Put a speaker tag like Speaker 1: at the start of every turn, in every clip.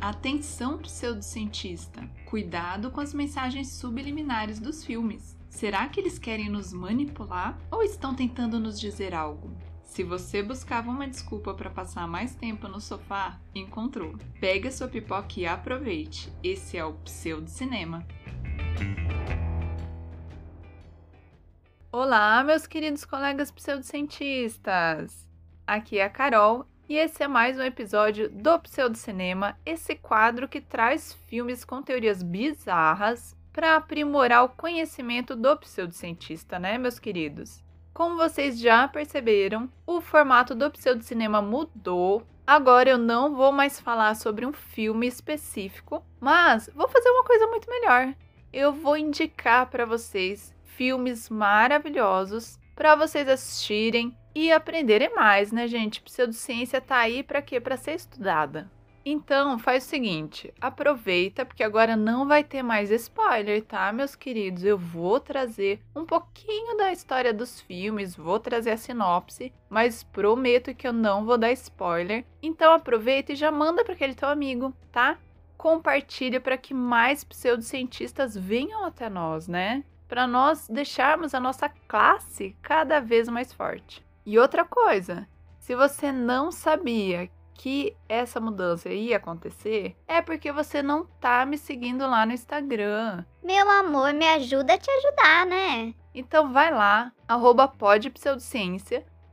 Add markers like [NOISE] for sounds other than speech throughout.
Speaker 1: Atenção, pseudocientista! Cuidado com as mensagens subliminares dos filmes. Será que eles querem nos manipular ou estão tentando nos dizer algo? Se você buscava uma desculpa para passar mais tempo no sofá, encontrou. Pegue a sua pipoca e aproveite. Esse é o Pseudo Cinema. Olá, meus queridos colegas pseudocientistas! Aqui é a Carol e esse é mais um episódio do Pseudocinema, esse quadro que traz filmes com teorias bizarras para aprimorar o conhecimento do pseudocientista, né, meus queridos? Como vocês já perceberam, o formato do pseudocinema mudou. Agora eu não vou mais falar sobre um filme específico, mas vou fazer uma coisa muito melhor. Eu vou indicar para vocês filmes maravilhosos para vocês assistirem e aprenderem mais, né, gente? Pseudociência tá aí para quê? Para ser estudada. Então, faz o seguinte, aproveita porque agora não vai ter mais spoiler, tá, meus queridos? Eu vou trazer um pouquinho da história dos filmes, vou trazer a sinopse, mas prometo que eu não vou dar spoiler. Então, aproveita e já manda para aquele teu amigo, tá? Compartilha para que mais pseudocientistas venham até nós, né? Para nós deixarmos a nossa classe cada vez mais forte. E outra coisa, se você não sabia que essa mudança ia acontecer, é porque você não tá me seguindo lá no Instagram.
Speaker 2: Meu amor, me ajuda a te ajudar, né?
Speaker 1: Então vai lá, arroba.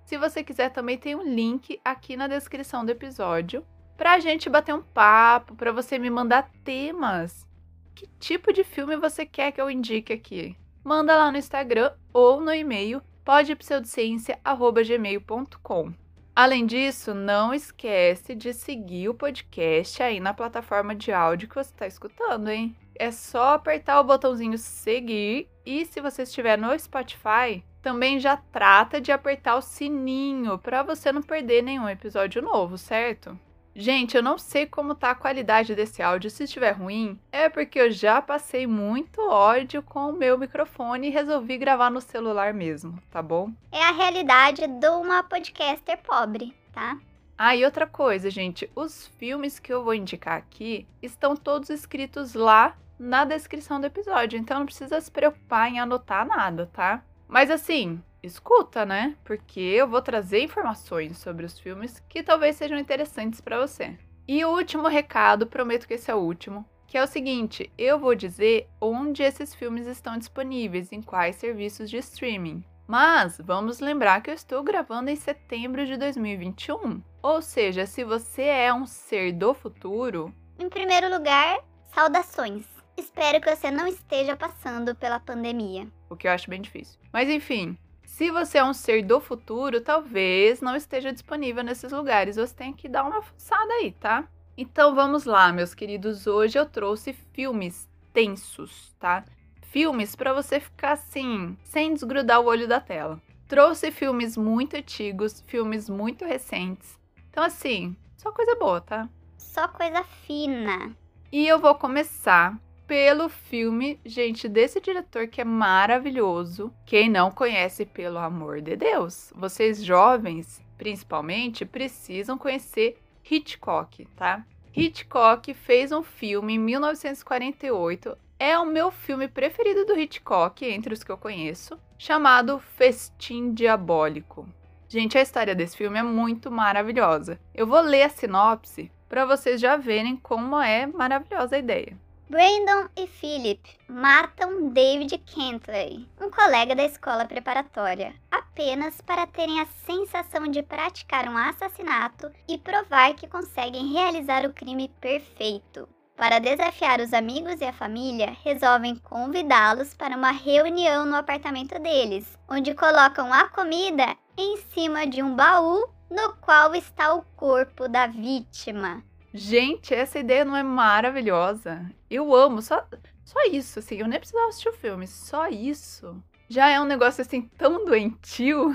Speaker 1: Se você quiser, também tem um link aqui na descrição do episódio pra gente bater um papo, pra você me mandar temas. Que tipo de filme você quer que eu indique aqui? Manda lá no Instagram ou no e-mail podpseudociência.gmail.com. Além disso, não esquece de seguir o podcast aí na plataforma de áudio que você está escutando, hein? É só apertar o botãozinho seguir e se você estiver no Spotify, também já trata de apertar o sininho para você não perder nenhum episódio novo, certo? Gente, eu não sei como tá a qualidade desse áudio. Se estiver ruim, é porque eu já passei muito ódio com o meu microfone e resolvi gravar no celular mesmo, tá bom?
Speaker 2: É a realidade de uma podcaster pobre, tá?
Speaker 1: Ah, e outra coisa, gente, os filmes que eu vou indicar aqui estão todos escritos lá na descrição do episódio, então não precisa se preocupar em anotar nada, tá? Mas assim, escuta, né? Porque eu vou trazer informações sobre os filmes que talvez sejam interessantes para você. E o último recado, prometo que esse é o último, que é o seguinte: eu vou dizer onde esses filmes estão disponíveis, em quais serviços de streaming. Mas vamos lembrar que eu estou gravando em setembro de 2021. Ou seja, se você é um ser do futuro.
Speaker 2: Em primeiro lugar, saudações. Espero que você não esteja passando pela pandemia.
Speaker 1: O que eu acho bem difícil. Mas enfim, se você é um ser do futuro, talvez não esteja disponível nesses lugares. Você tem que dar uma fuçada aí, tá? Então vamos lá, meus queridos. Hoje eu trouxe filmes tensos, tá? Filmes para você ficar assim, sem desgrudar o olho da tela. Trouxe filmes muito antigos, filmes muito recentes. Então, assim, só coisa boa, tá?
Speaker 2: Só coisa fina.
Speaker 1: E eu vou começar pelo filme, gente, desse diretor que é maravilhoso. Quem não conhece, pelo amor de Deus, vocês jovens, principalmente, precisam conhecer Hitchcock, tá? Hitchcock fez um filme em 1948. É o meu filme preferido do Hitchcock, entre os que eu conheço, chamado Festim Diabólico. Gente, a história desse filme é muito maravilhosa. Eu vou ler a sinopse para vocês já verem como é maravilhosa a ideia.
Speaker 2: Brandon e Philip matam David Kentley, um colega da escola preparatória, apenas para terem a sensação de praticar um assassinato e provar que conseguem realizar o crime perfeito. Para desafiar os amigos e a família, resolvem convidá-los para uma reunião no apartamento deles, onde colocam a comida em cima de um baú no qual está o corpo da vítima.
Speaker 1: Gente, essa ideia não é maravilhosa? Eu amo, só, só isso, assim, eu nem precisava assistir o filme, só isso. Já é um negócio assim tão doentio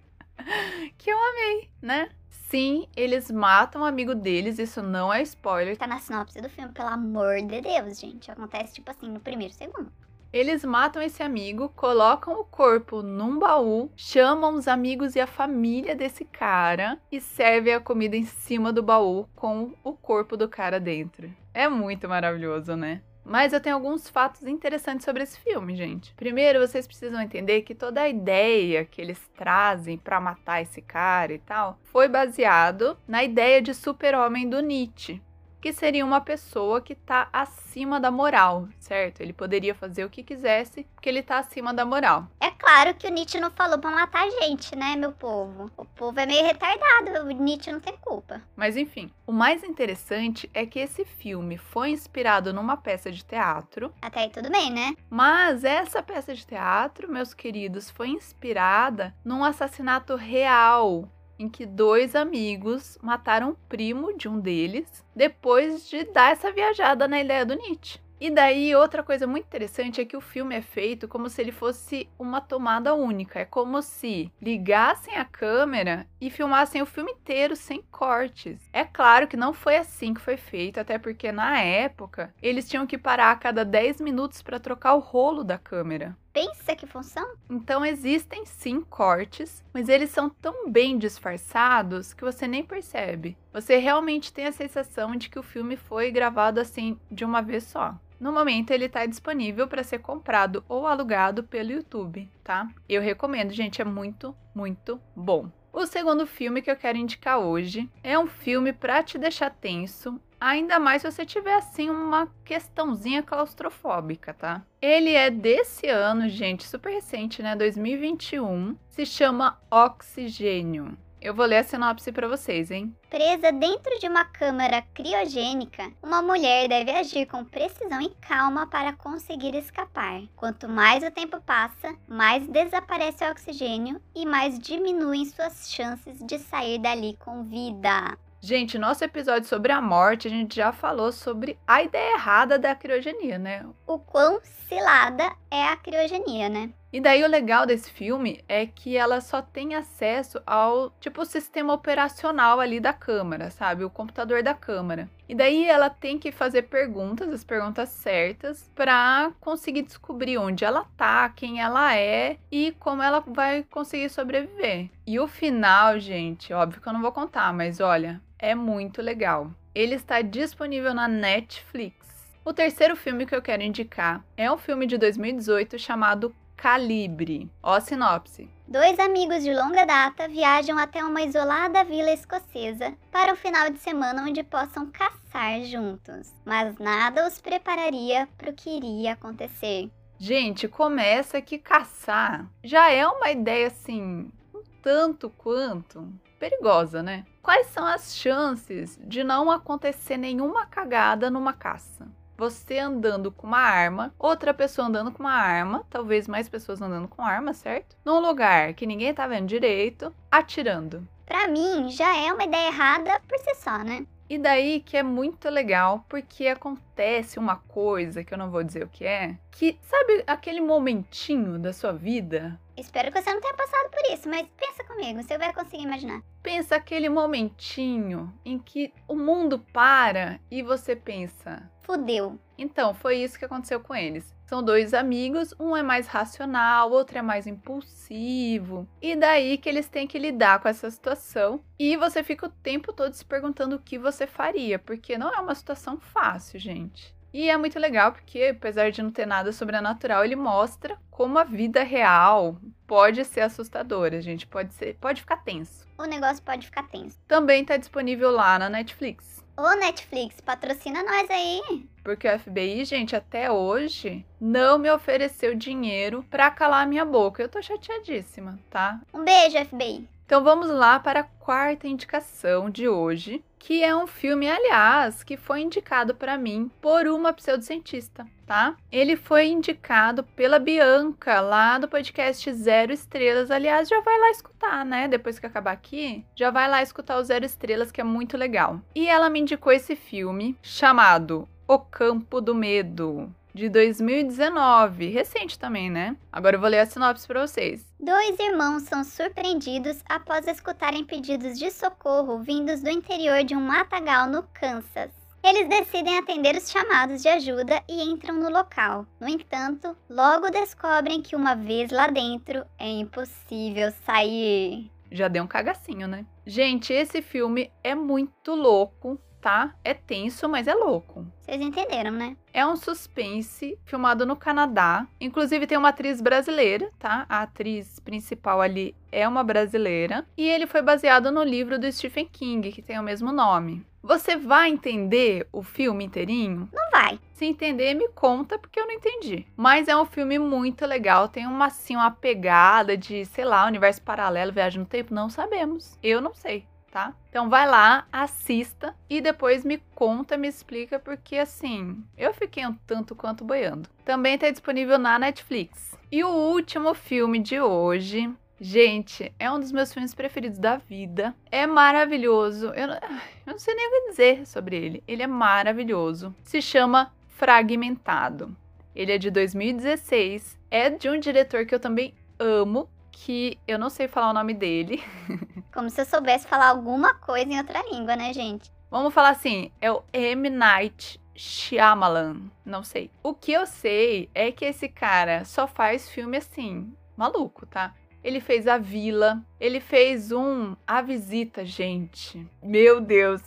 Speaker 1: [LAUGHS] que eu amei, né? Sim, eles matam um amigo deles, isso não é spoiler.
Speaker 2: Tá na sinopse do filme, pelo amor de Deus, gente. Acontece, tipo assim, no primeiro segundo.
Speaker 1: Eles matam esse amigo, colocam o corpo num baú, chamam os amigos e a família desse cara e servem a comida em cima do baú com o corpo do cara dentro. É muito maravilhoso, né? Mas eu tenho alguns fatos interessantes sobre esse filme, gente. Primeiro, vocês precisam entender que toda a ideia que eles trazem para matar esse cara e tal foi baseado na ideia de super-homem do Nietzsche que seria uma pessoa que está acima da moral, certo? Ele poderia fazer o que quisesse, porque ele está acima da moral.
Speaker 2: É claro que o Nietzsche não falou para matar a gente, né, meu povo? O povo é meio retardado, o Nietzsche não tem culpa.
Speaker 1: Mas enfim, o mais interessante é que esse filme foi inspirado numa peça de teatro.
Speaker 2: Até aí tudo bem, né?
Speaker 1: Mas essa peça de teatro, meus queridos, foi inspirada num assassinato real em que dois amigos mataram o primo de um deles depois de dar essa viajada na ideia do Nietzsche. E daí, outra coisa muito interessante é que o filme é feito como se ele fosse uma tomada única. É como se ligassem a câmera e filmassem o filme inteiro sem cortes. É claro que não foi assim que foi feito, até porque na época eles tinham que parar a cada 10 minutos para trocar o rolo da câmera.
Speaker 2: Pensa que função?
Speaker 1: Então existem sim cortes, mas eles são tão bem disfarçados que você nem percebe. Você realmente tem a sensação de que o filme foi gravado assim de uma vez só. No momento ele está disponível para ser comprado ou alugado pelo YouTube, tá? Eu recomendo, gente, é muito, muito bom. O segundo filme que eu quero indicar hoje é um filme para te deixar tenso, ainda mais se você tiver assim uma questãozinha claustrofóbica, tá? Ele é desse ano, gente, super recente, né? 2021. Se chama Oxigênio. Eu vou ler a sinopse para vocês, hein?
Speaker 2: Presa dentro de uma câmara criogênica, uma mulher deve agir com precisão e calma para conseguir escapar. Quanto mais o tempo passa, mais desaparece o oxigênio e mais diminuem suas chances de sair dali com vida.
Speaker 1: Gente, nosso episódio sobre a morte, a gente já falou sobre a ideia errada da criogenia, né?
Speaker 2: O quão cilada é a criogenia, né?
Speaker 1: E daí o legal desse filme é que ela só tem acesso ao tipo sistema operacional ali da câmera, sabe? O computador da câmera. E daí ela tem que fazer perguntas, as perguntas certas, para conseguir descobrir onde ela tá, quem ela é e como ela vai conseguir sobreviver. E o final, gente, óbvio que eu não vou contar, mas olha, é muito legal. Ele está disponível na Netflix. O terceiro filme que eu quero indicar é um filme de 2018 chamado Calibre. Ó a sinopse.
Speaker 2: Dois amigos de longa data viajam até uma isolada vila escocesa para um final de semana onde possam caçar juntos. Mas nada os prepararia para o que iria acontecer.
Speaker 1: Gente, começa que caçar já é uma ideia assim, um tanto quanto perigosa, né? Quais são as chances de não acontecer nenhuma cagada numa caça? Você andando com uma arma, outra pessoa andando com uma arma, talvez mais pessoas andando com arma, certo? Num lugar que ninguém tá vendo direito, atirando.
Speaker 2: Pra mim, já é uma ideia errada por si só, né?
Speaker 1: E daí que é muito legal, porque acontece uma coisa que eu não vou dizer o que é, que sabe aquele momentinho da sua vida
Speaker 2: Espero que você não tenha passado por isso, mas pensa comigo, você vai conseguir imaginar.
Speaker 1: Pensa aquele momentinho em que o mundo para e você pensa:
Speaker 2: fudeu.
Speaker 1: Então, foi isso que aconteceu com eles. São dois amigos, um é mais racional, outro é mais impulsivo. E daí que eles têm que lidar com essa situação. E você fica o tempo todo se perguntando o que você faria, porque não é uma situação fácil, gente. E é muito legal porque, apesar de não ter nada sobrenatural, ele mostra como a vida real pode ser assustadora, gente. Pode ser, pode ficar tenso.
Speaker 2: O negócio pode ficar tenso.
Speaker 1: Também está disponível lá na Netflix.
Speaker 2: Ô Netflix, patrocina nós aí.
Speaker 1: Porque o FBI, gente, até hoje não me ofereceu dinheiro para calar a minha boca. Eu tô chateadíssima, tá?
Speaker 2: Um beijo, FBI.
Speaker 1: Então vamos lá para a quarta indicação de hoje, que é um filme, aliás, que foi indicado para mim por uma pseudocientista, tá? Ele foi indicado pela Bianca lá do podcast Zero Estrelas. Aliás, já vai lá escutar, né? Depois que acabar aqui, já vai lá escutar o Zero Estrelas, que é muito legal. E ela me indicou esse filme chamado O Campo do Medo de 2019, recente também, né? Agora eu vou ler a sinopse para vocês.
Speaker 2: Dois irmãos são surpreendidos após escutarem pedidos de socorro vindos do interior de um matagal no Kansas. Eles decidem atender os chamados de ajuda e entram no local. No entanto, logo descobrem que uma vez lá dentro é impossível sair.
Speaker 1: Já deu um cagacinho, né? Gente, esse filme é muito louco, tá? É tenso, mas é louco.
Speaker 2: Vocês entenderam, né?
Speaker 1: É um suspense filmado no Canadá. Inclusive tem uma atriz brasileira, tá? A atriz principal ali é uma brasileira. E ele foi baseado no livro do Stephen King, que tem o mesmo nome. Você vai entender o filme inteirinho?
Speaker 2: Não vai.
Speaker 1: Se entender, me conta, porque eu não entendi. Mas é um filme muito legal. Tem uma, assim, uma pegada de, sei lá, universo paralelo, viagem no tempo. Não sabemos. Eu não sei tá? Então vai lá, assista e depois me conta, me explica, porque assim, eu fiquei um tanto quanto boiando. Também tá disponível na Netflix. E o último filme de hoje Gente, é um dos meus filmes preferidos da vida. É maravilhoso. Eu eu não, sei nem o que dizer sobre ele. Ele é maravilhoso. Se chama Fragmentado. Ele é de 2016. É de um diretor que eu também amo, que eu não sei falar o nome dele. [LAUGHS]
Speaker 2: Como se eu soubesse falar alguma coisa em outra língua, né, gente?
Speaker 1: Vamos falar assim, é o M. Night Shyamalan, não sei. O que eu sei é que esse cara só faz filme assim, maluco, tá? Ele fez A Vila, ele fez um A Visita, gente. Meu Deus,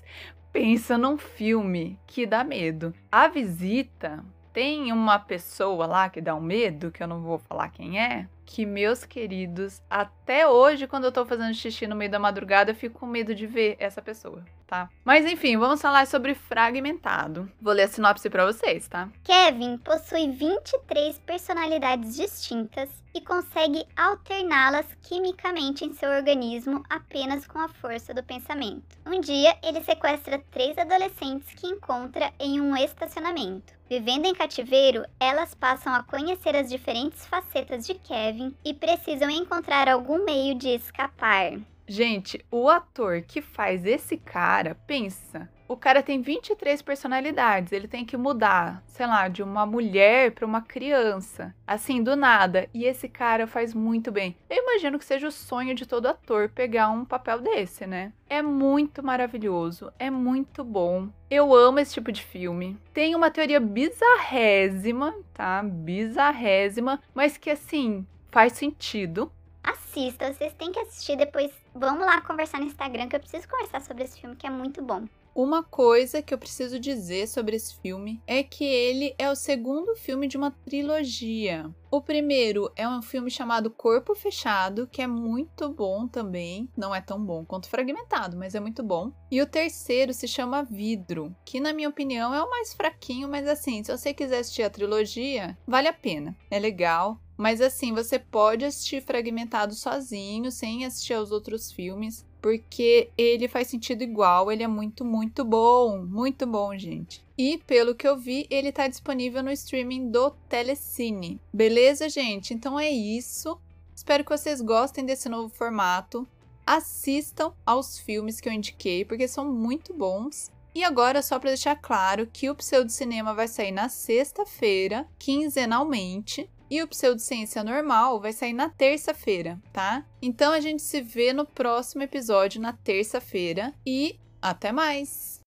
Speaker 1: pensa num filme que dá medo. A Visita tem uma pessoa lá que dá um medo, que eu não vou falar quem é, que, meus queridos, até hoje, quando eu tô fazendo xixi no meio da madrugada, eu fico com medo de ver essa pessoa, tá? Mas enfim, vamos falar sobre fragmentado. Vou ler a sinopse para vocês, tá?
Speaker 2: Kevin possui 23 personalidades distintas e consegue alterná-las quimicamente em seu organismo apenas com a força do pensamento. Um dia, ele sequestra três adolescentes que encontra em um estacionamento. Vivendo em cativeiro, elas passam a conhecer as diferentes facetas de Kevin e precisam encontrar algum meio de escapar.
Speaker 1: Gente, o ator que faz esse cara, pensa, o cara tem 23 personalidades, ele tem que mudar, sei lá, de uma mulher para uma criança, assim, do nada. E esse cara faz muito bem. Eu imagino que seja o sonho de todo ator pegar um papel desse, né? É muito maravilhoso, é muito bom. Eu amo esse tipo de filme. Tem uma teoria bizarrésima, tá? Bizarrésima, mas que assim, faz sentido.
Speaker 2: Assista, vocês têm que assistir depois. Vamos lá conversar no Instagram que eu preciso conversar sobre esse filme que é muito bom.
Speaker 1: Uma coisa que eu preciso dizer sobre esse filme é que ele é o segundo filme de uma trilogia. O primeiro é um filme chamado Corpo Fechado, que é muito bom também. Não é tão bom quanto Fragmentado, mas é muito bom. E o terceiro se chama Vidro, que na minha opinião é o mais fraquinho, mas assim, se você quiser assistir a trilogia, vale a pena. É legal, mas assim, você pode assistir fragmentado sozinho, sem assistir aos outros filmes porque ele faz sentido igual, ele é muito, muito bom, muito bom, gente. E pelo que eu vi, ele está disponível no streaming do Telecine. Beleza, gente? Então é isso. Espero que vocês gostem desse novo formato. Assistam aos filmes que eu indiquei, porque são muito bons. E agora, só para deixar claro que o Pseudo Cinema vai sair na sexta-feira, quinzenalmente. E o Pseudociência Normal vai sair na terça-feira, tá? Então a gente se vê no próximo episódio na terça-feira e até mais!